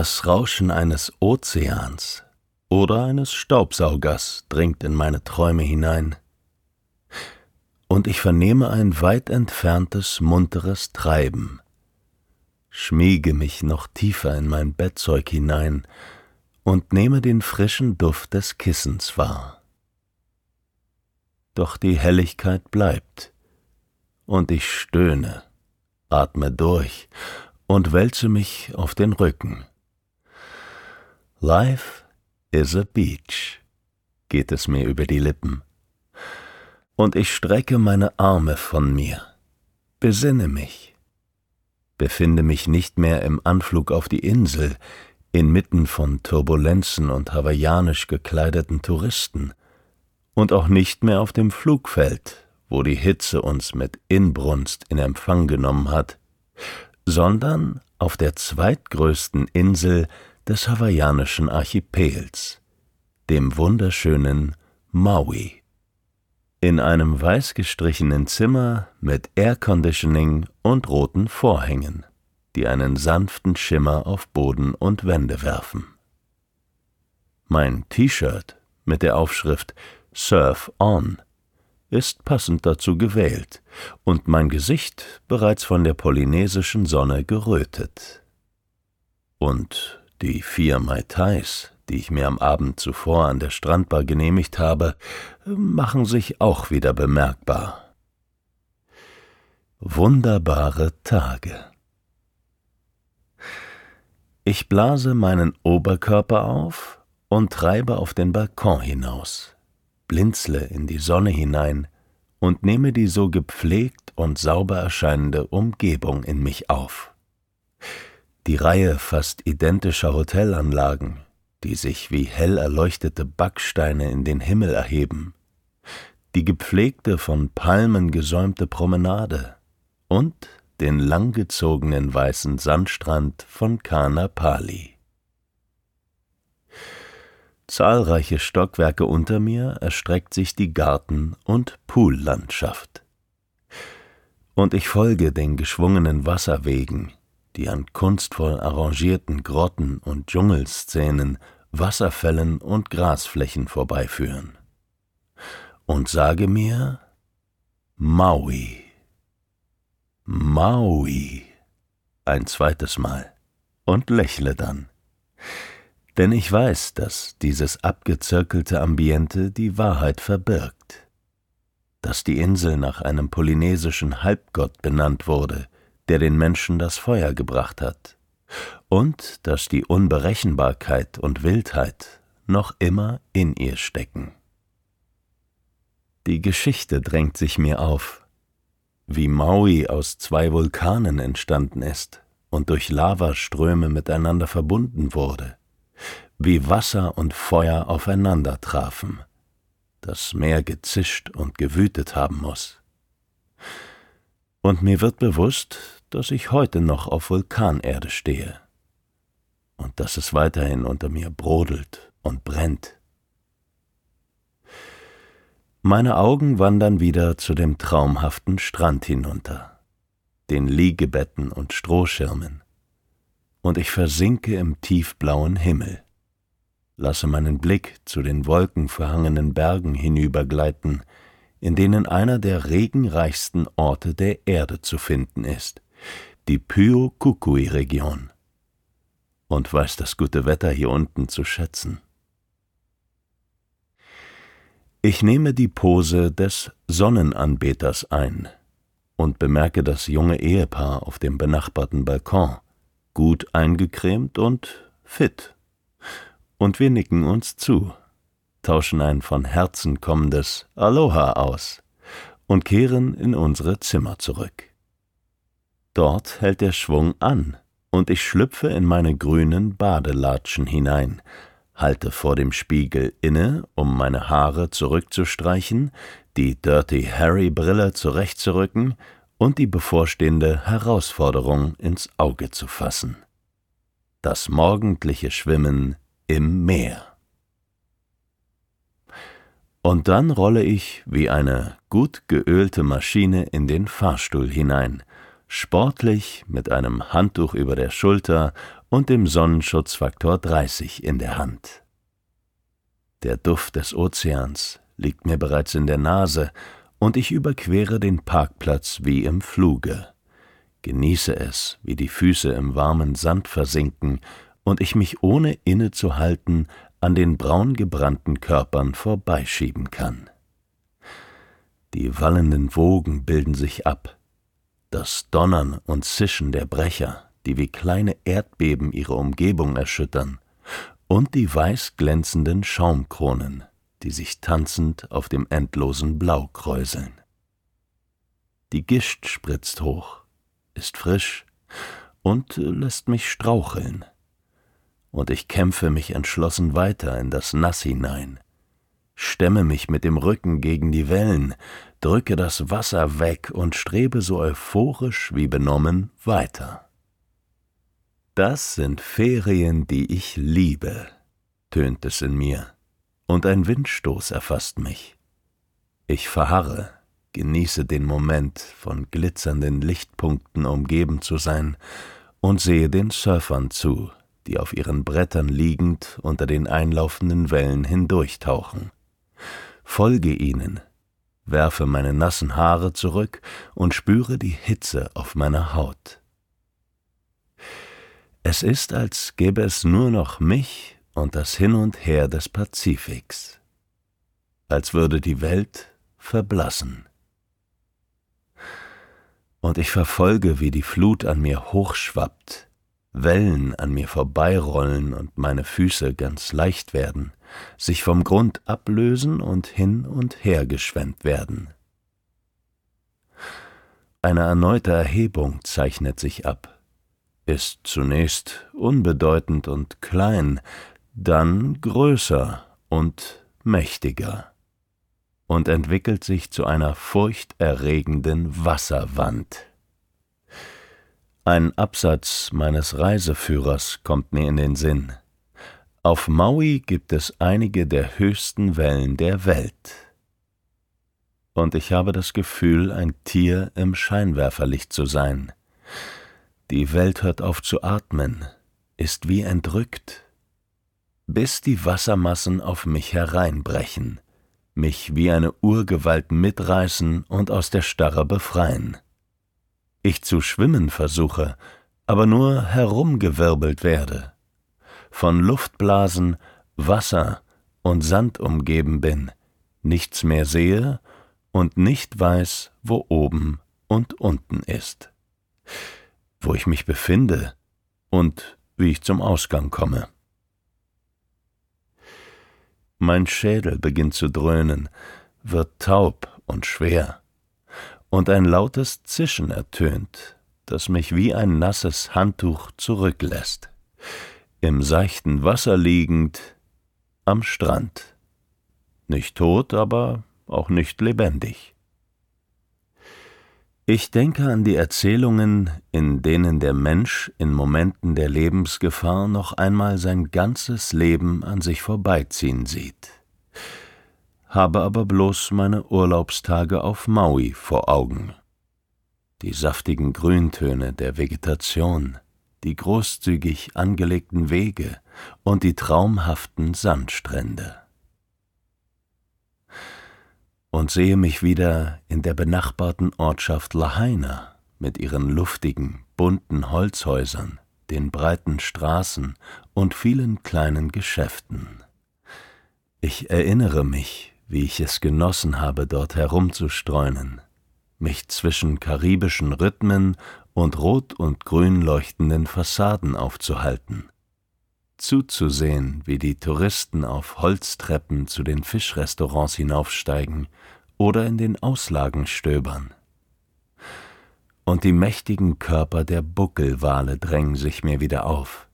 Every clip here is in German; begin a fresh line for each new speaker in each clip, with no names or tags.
Das Rauschen eines Ozeans oder eines Staubsaugers dringt in meine Träume hinein, und ich vernehme ein weit entferntes, munteres Treiben, schmiege mich noch tiefer in mein Bettzeug hinein und nehme den frischen Duft des Kissens wahr. Doch die Helligkeit bleibt, und ich stöhne, atme durch und wälze mich auf den Rücken. Life is a beach, geht es mir über die Lippen. Und ich strecke meine Arme von mir, besinne mich, befinde mich nicht mehr im Anflug auf die Insel, inmitten von Turbulenzen und hawaiianisch gekleideten Touristen, und auch nicht mehr auf dem Flugfeld, wo die Hitze uns mit Inbrunst in Empfang genommen hat, sondern auf der zweitgrößten Insel des hawaiianischen Archipels, dem wunderschönen Maui. In einem weiß gestrichenen Zimmer mit Air Conditioning und roten Vorhängen, die einen sanften Schimmer auf Boden und Wände werfen. Mein T-Shirt mit der Aufschrift Surf On ist passend dazu gewählt und mein Gesicht bereits von der polynesischen Sonne gerötet. Und die vier Mai Tais, die ich mir am Abend zuvor an der Strandbar genehmigt habe, machen sich auch wieder bemerkbar. Wunderbare Tage. Ich blase meinen Oberkörper auf und treibe auf den Balkon hinaus, blinzle in die Sonne hinein und nehme die so gepflegt und sauber erscheinende Umgebung in mich auf die Reihe fast identischer Hotelanlagen, die sich wie hell erleuchtete Backsteine in den Himmel erheben, die gepflegte von Palmen gesäumte Promenade und den langgezogenen weißen Sandstrand von Kana Pali. Zahlreiche Stockwerke unter mir erstreckt sich die Garten- und Poollandschaft. Und ich folge den geschwungenen Wasserwegen, die an kunstvoll arrangierten Grotten und Dschungelszenen, Wasserfällen und Grasflächen vorbeiführen. Und sage mir Maui. Maui. Ein zweites Mal. Und lächle dann. Denn ich weiß, dass dieses abgezirkelte Ambiente die Wahrheit verbirgt. Dass die Insel nach einem polynesischen Halbgott benannt wurde, der den Menschen das Feuer gebracht hat, und dass die Unberechenbarkeit und Wildheit noch immer in ihr stecken. Die Geschichte drängt sich mir auf, wie Maui aus zwei Vulkanen entstanden ist und durch Lavaströme miteinander verbunden wurde, wie Wasser und Feuer aufeinander trafen, das Meer gezischt und gewütet haben muss. Und mir wird bewusst, dass ich heute noch auf Vulkanerde stehe und dass es weiterhin unter mir brodelt und brennt. Meine Augen wandern wieder zu dem traumhaften Strand hinunter, den Liegebetten und Strohschirmen, und ich versinke im tiefblauen Himmel, lasse meinen Blick zu den wolkenverhangenen Bergen hinübergleiten, in denen einer der regenreichsten Orte der Erde zu finden ist, die Pyo-Kukui-Region, und weiß das gute Wetter hier unten zu schätzen. Ich nehme die Pose des Sonnenanbeters ein und bemerke das junge Ehepaar auf dem benachbarten Balkon, gut eingecremt und fit. Und wir nicken uns zu, tauschen ein von Herzen kommendes Aloha aus und kehren in unsere Zimmer zurück. Dort hält der Schwung an, und ich schlüpfe in meine grünen Badelatschen hinein, halte vor dem Spiegel inne, um meine Haare zurückzustreichen, die Dirty Harry Brille zurechtzurücken und die bevorstehende Herausforderung ins Auge zu fassen. Das morgendliche Schwimmen im Meer. Und dann rolle ich wie eine gut geölte Maschine in den Fahrstuhl hinein, sportlich mit einem Handtuch über der Schulter und dem Sonnenschutzfaktor 30 in der Hand. Der Duft des Ozeans liegt mir bereits in der Nase, und ich überquere den Parkplatz wie im Fluge, genieße es, wie die Füße im warmen Sand versinken und ich mich ohne innezuhalten an den braungebrannten Körpern vorbeischieben kann. Die wallenden Wogen bilden sich ab, das Donnern und Zischen der Brecher, die wie kleine Erdbeben ihre Umgebung erschüttern, und die weiß glänzenden Schaumkronen, die sich tanzend auf dem endlosen Blau kräuseln. Die Gischt spritzt hoch, ist frisch und lässt mich straucheln, und ich kämpfe mich entschlossen weiter in das Nass hinein, stemme mich mit dem Rücken gegen die Wellen, drücke das Wasser weg und strebe so euphorisch wie benommen weiter. Das sind Ferien, die ich liebe, tönt es in mir, und ein Windstoß erfasst mich. Ich verharre, genieße den Moment, von glitzernden Lichtpunkten umgeben zu sein, und sehe den Surfern zu, die auf ihren Brettern liegend unter den einlaufenden Wellen hindurchtauchen. Folge ihnen, werfe meine nassen Haare zurück und spüre die Hitze auf meiner Haut. Es ist, als gäbe es nur noch mich und das Hin und Her des Pazifiks, als würde die Welt verblassen. Und ich verfolge, wie die Flut an mir hochschwappt, Wellen an mir vorbeirollen und meine Füße ganz leicht werden, sich vom Grund ablösen und hin und her geschwemmt werden. Eine erneute Erhebung zeichnet sich ab, ist zunächst unbedeutend und klein, dann größer und mächtiger und entwickelt sich zu einer furchterregenden Wasserwand. Ein Absatz meines Reiseführers kommt mir in den Sinn. Auf Maui gibt es einige der höchsten Wellen der Welt. Und ich habe das Gefühl, ein Tier im Scheinwerferlicht zu sein. Die Welt hört auf zu atmen, ist wie entrückt, bis die Wassermassen auf mich hereinbrechen, mich wie eine Urgewalt mitreißen und aus der Starre befreien. Ich zu schwimmen versuche, aber nur herumgewirbelt werde. Von Luftblasen, Wasser und Sand umgeben bin, nichts mehr sehe und nicht weiß, wo oben und unten ist, wo ich mich befinde und wie ich zum Ausgang komme. Mein Schädel beginnt zu dröhnen, wird taub und schwer, und ein lautes Zischen ertönt, das mich wie ein nasses Handtuch zurücklässt im seichten Wasser liegend, am Strand. Nicht tot, aber auch nicht lebendig. Ich denke an die Erzählungen, in denen der Mensch in Momenten der Lebensgefahr noch einmal sein ganzes Leben an sich vorbeiziehen sieht, habe aber bloß meine Urlaubstage auf Maui vor Augen. Die saftigen Grüntöne der Vegetation, die großzügig angelegten Wege und die traumhaften Sandstrände und sehe mich wieder in der benachbarten Ortschaft Lahaina mit ihren luftigen, bunten Holzhäusern, den breiten Straßen und vielen kleinen Geschäften. Ich erinnere mich, wie ich es genossen habe, dort herumzustreunen, mich zwischen karibischen Rhythmen und rot und grün leuchtenden Fassaden aufzuhalten, zuzusehen, wie die Touristen auf Holztreppen zu den Fischrestaurants hinaufsteigen oder in den Auslagen stöbern. Und die mächtigen Körper der Buckelwale drängen sich mir wieder auf,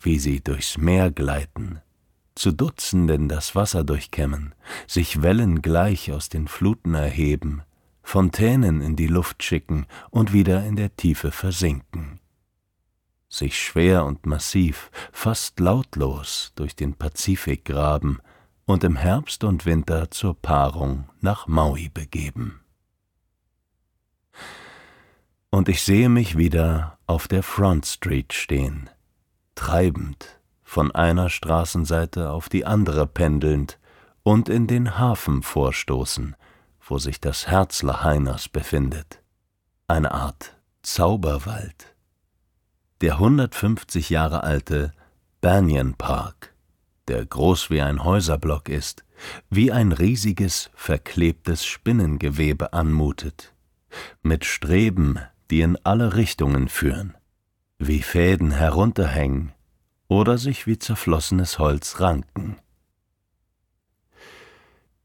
wie sie durchs Meer gleiten, zu Dutzenden das Wasser durchkämmen, sich wellengleich aus den Fluten erheben, Fontänen in die Luft schicken und wieder in der Tiefe versinken sich schwer und massiv, fast lautlos durch den Pazifik graben und im Herbst und Winter zur Paarung nach Maui begeben. Und ich sehe mich wieder auf der Front Street stehen, treibend, von einer Straßenseite auf die andere pendelnd und in den Hafen vorstoßen, wo sich das Herz Lahainas befindet, eine Art Zauberwald. Der 150 Jahre alte Banyan Park, der groß wie ein Häuserblock ist, wie ein riesiges, verklebtes Spinnengewebe anmutet, mit Streben, die in alle Richtungen führen, wie Fäden herunterhängen oder sich wie zerflossenes Holz ranken.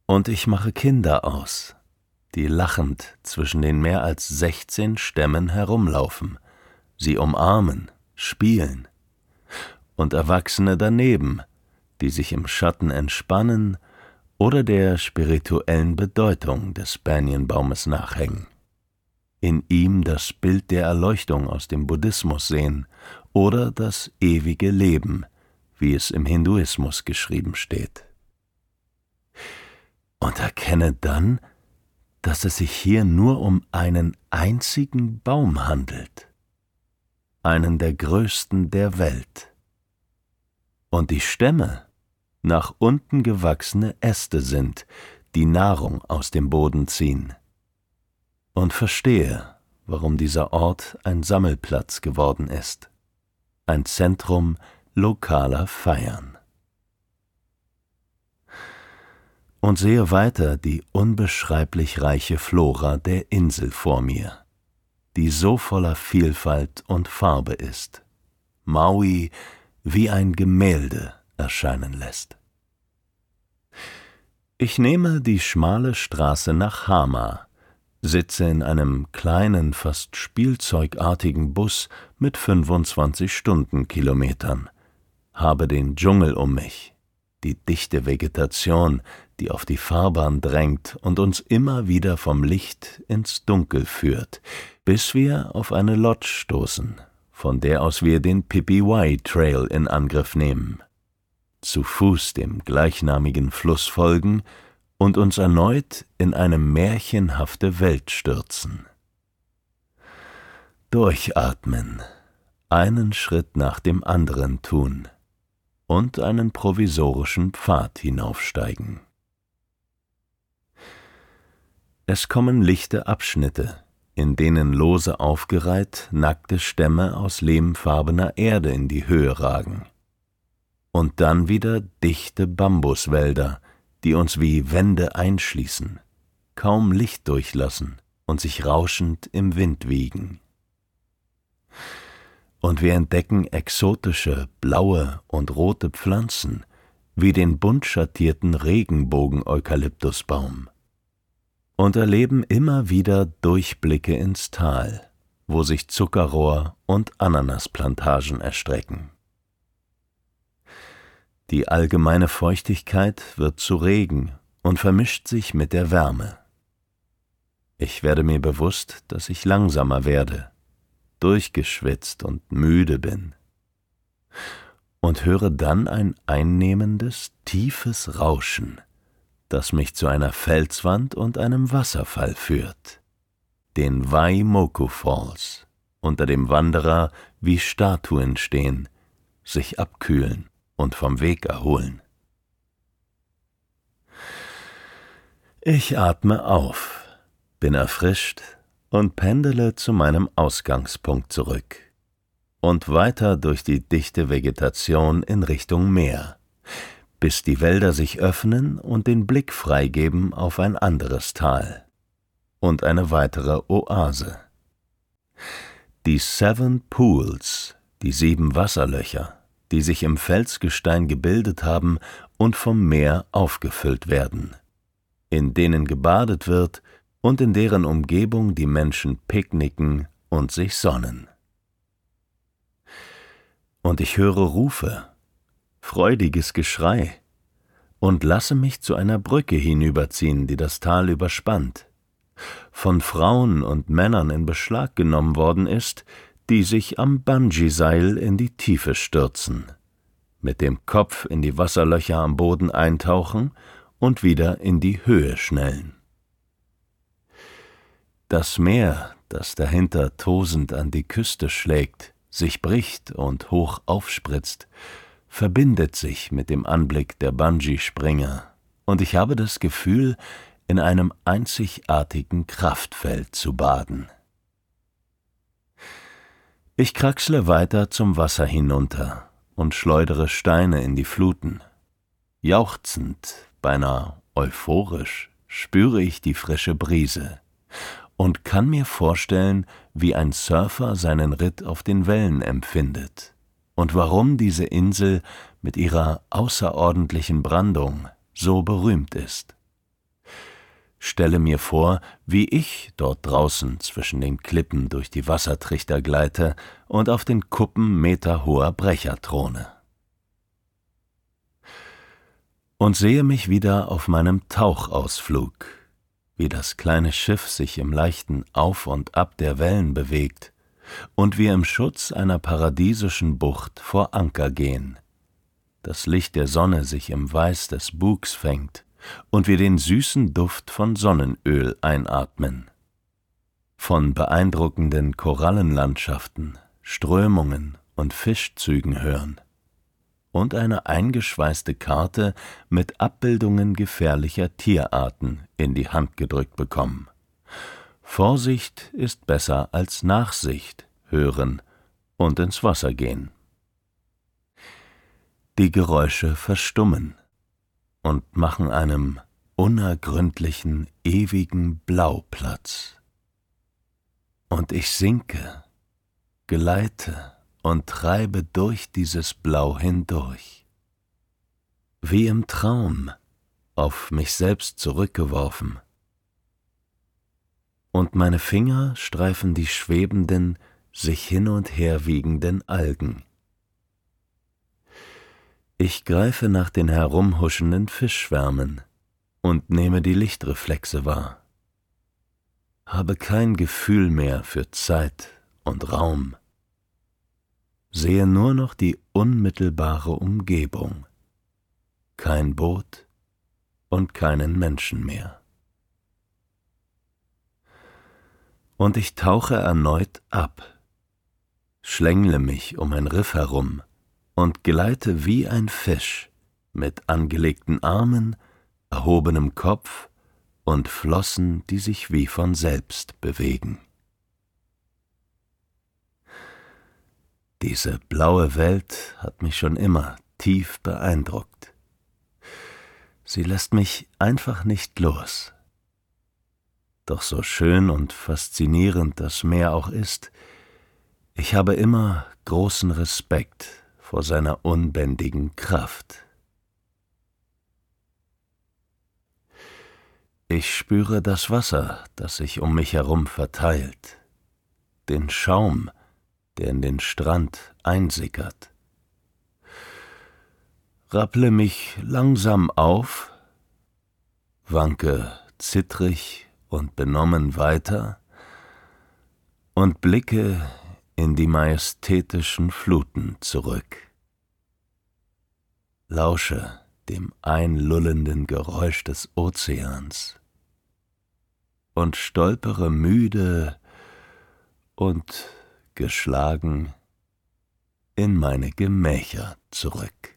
Und ich mache Kinder aus, die lachend zwischen den mehr als sechzehn Stämmen herumlaufen, sie umarmen, spielen, und Erwachsene daneben, die sich im Schatten entspannen oder der spirituellen Bedeutung des Banyanbaumes nachhängen, in ihm das Bild der Erleuchtung aus dem Buddhismus sehen oder das ewige Leben, wie es im Hinduismus geschrieben steht. Und erkenne dann, dass es sich hier nur um einen einzigen Baum handelt einen der größten der Welt. Und die Stämme nach unten gewachsene Äste sind, die Nahrung aus dem Boden ziehen. Und verstehe, warum dieser Ort ein Sammelplatz geworden ist, ein Zentrum lokaler Feiern. Und sehe weiter die unbeschreiblich reiche Flora der Insel vor mir die so voller Vielfalt und Farbe ist, Maui wie ein Gemälde erscheinen lässt. Ich nehme die schmale Straße nach Hama, sitze in einem kleinen, fast spielzeugartigen Bus mit 25 Stundenkilometern, habe den Dschungel um mich, die dichte Vegetation, die auf die Fahrbahn drängt und uns immer wieder vom Licht ins Dunkel führt, bis wir auf eine Lodge stoßen, von der aus wir den Pippi Trail in Angriff nehmen, zu Fuß dem gleichnamigen Fluss folgen und uns erneut in eine märchenhafte Welt stürzen. Durchatmen, einen Schritt nach dem anderen tun und einen provisorischen Pfad hinaufsteigen. Es kommen lichte Abschnitte, in denen lose aufgereiht nackte Stämme aus lehmfarbener Erde in die Höhe ragen. Und dann wieder dichte Bambuswälder, die uns wie Wände einschließen, kaum Licht durchlassen und sich rauschend im Wind wiegen. Und wir entdecken exotische blaue und rote Pflanzen, wie den bunt schattierten Regenbogen-Eukalyptusbaum und erleben immer wieder Durchblicke ins Tal, wo sich Zuckerrohr und Ananasplantagen erstrecken. Die allgemeine Feuchtigkeit wird zu Regen und vermischt sich mit der Wärme. Ich werde mir bewusst, dass ich langsamer werde, durchgeschwitzt und müde bin. Und höre dann ein einnehmendes, tiefes Rauschen, das mich zu einer Felswand und einem Wasserfall führt, den Waimoku Falls, unter dem Wanderer wie Statuen stehen, sich abkühlen und vom Weg erholen. Ich atme auf bin erfrischt und pendele zu meinem Ausgangspunkt zurück und weiter durch die dichte Vegetation in Richtung Meer, bis die Wälder sich öffnen und den Blick freigeben auf ein anderes Tal und eine weitere Oase. Die Seven Pools, die sieben Wasserlöcher, die sich im Felsgestein gebildet haben und vom Meer aufgefüllt werden, in denen gebadet wird und in deren Umgebung die Menschen picknicken und sich sonnen. Und ich höre Rufe, freudiges Geschrei, und lasse mich zu einer Brücke hinüberziehen, die das Tal überspannt, von Frauen und Männern in Beschlag genommen worden ist, die sich am Bungee-Seil in die Tiefe stürzen, mit dem Kopf in die Wasserlöcher am Boden eintauchen und wieder in die Höhe schnellen. Das Meer, das dahinter tosend an die Küste schlägt, sich bricht und hoch aufspritzt, verbindet sich mit dem Anblick der Bungee-Springer, und ich habe das Gefühl, in einem einzigartigen Kraftfeld zu baden. Ich kraxle weiter zum Wasser hinunter und schleudere Steine in die Fluten. Jauchzend, beinahe euphorisch, spüre ich die frische Brise und kann mir vorstellen, wie ein Surfer seinen Ritt auf den Wellen empfindet und warum diese Insel mit ihrer außerordentlichen Brandung so berühmt ist. Stelle mir vor, wie ich dort draußen zwischen den Klippen durch die Wassertrichter gleite und auf den Kuppen meterhoher Brecher throne. Und sehe mich wieder auf meinem Tauchausflug wie das kleine Schiff sich im leichten Auf und Ab der Wellen bewegt und wir im Schutz einer paradiesischen Bucht vor Anker gehen. Das Licht der Sonne sich im Weiß des Bugs fängt und wir den süßen Duft von Sonnenöl einatmen. Von beeindruckenden Korallenlandschaften, Strömungen und Fischzügen hören und eine eingeschweißte Karte mit Abbildungen gefährlicher Tierarten in die Hand gedrückt bekommen. Vorsicht ist besser als Nachsicht hören und ins Wasser gehen. Die Geräusche verstummen und machen einem unergründlichen, ewigen Blau Platz. Und ich sinke, gleite, und treibe durch dieses Blau hindurch. Wie im Traum, auf mich selbst zurückgeworfen. Und meine Finger streifen die schwebenden, sich hin und her wiegenden Algen. Ich greife nach den herumhuschenden Fischschwärmen und nehme die Lichtreflexe wahr. Habe kein Gefühl mehr für Zeit und Raum sehe nur noch die unmittelbare Umgebung, kein Boot und keinen Menschen mehr. Und ich tauche erneut ab, schlängle mich um ein Riff herum und gleite wie ein Fisch mit angelegten Armen, erhobenem Kopf und Flossen, die sich wie von selbst bewegen. Diese blaue Welt hat mich schon immer tief beeindruckt. Sie lässt mich einfach nicht los. Doch so schön und faszinierend das Meer auch ist, ich habe immer großen Respekt vor seiner unbändigen Kraft. Ich spüre das Wasser, das sich um mich herum verteilt, den Schaum, der in den Strand einsickert. Rapple mich langsam auf, wanke zittrig und benommen weiter und blicke in die majestätischen Fluten zurück. Lausche dem einlullenden Geräusch des Ozeans und stolpere müde und geschlagen in meine Gemächer zurück.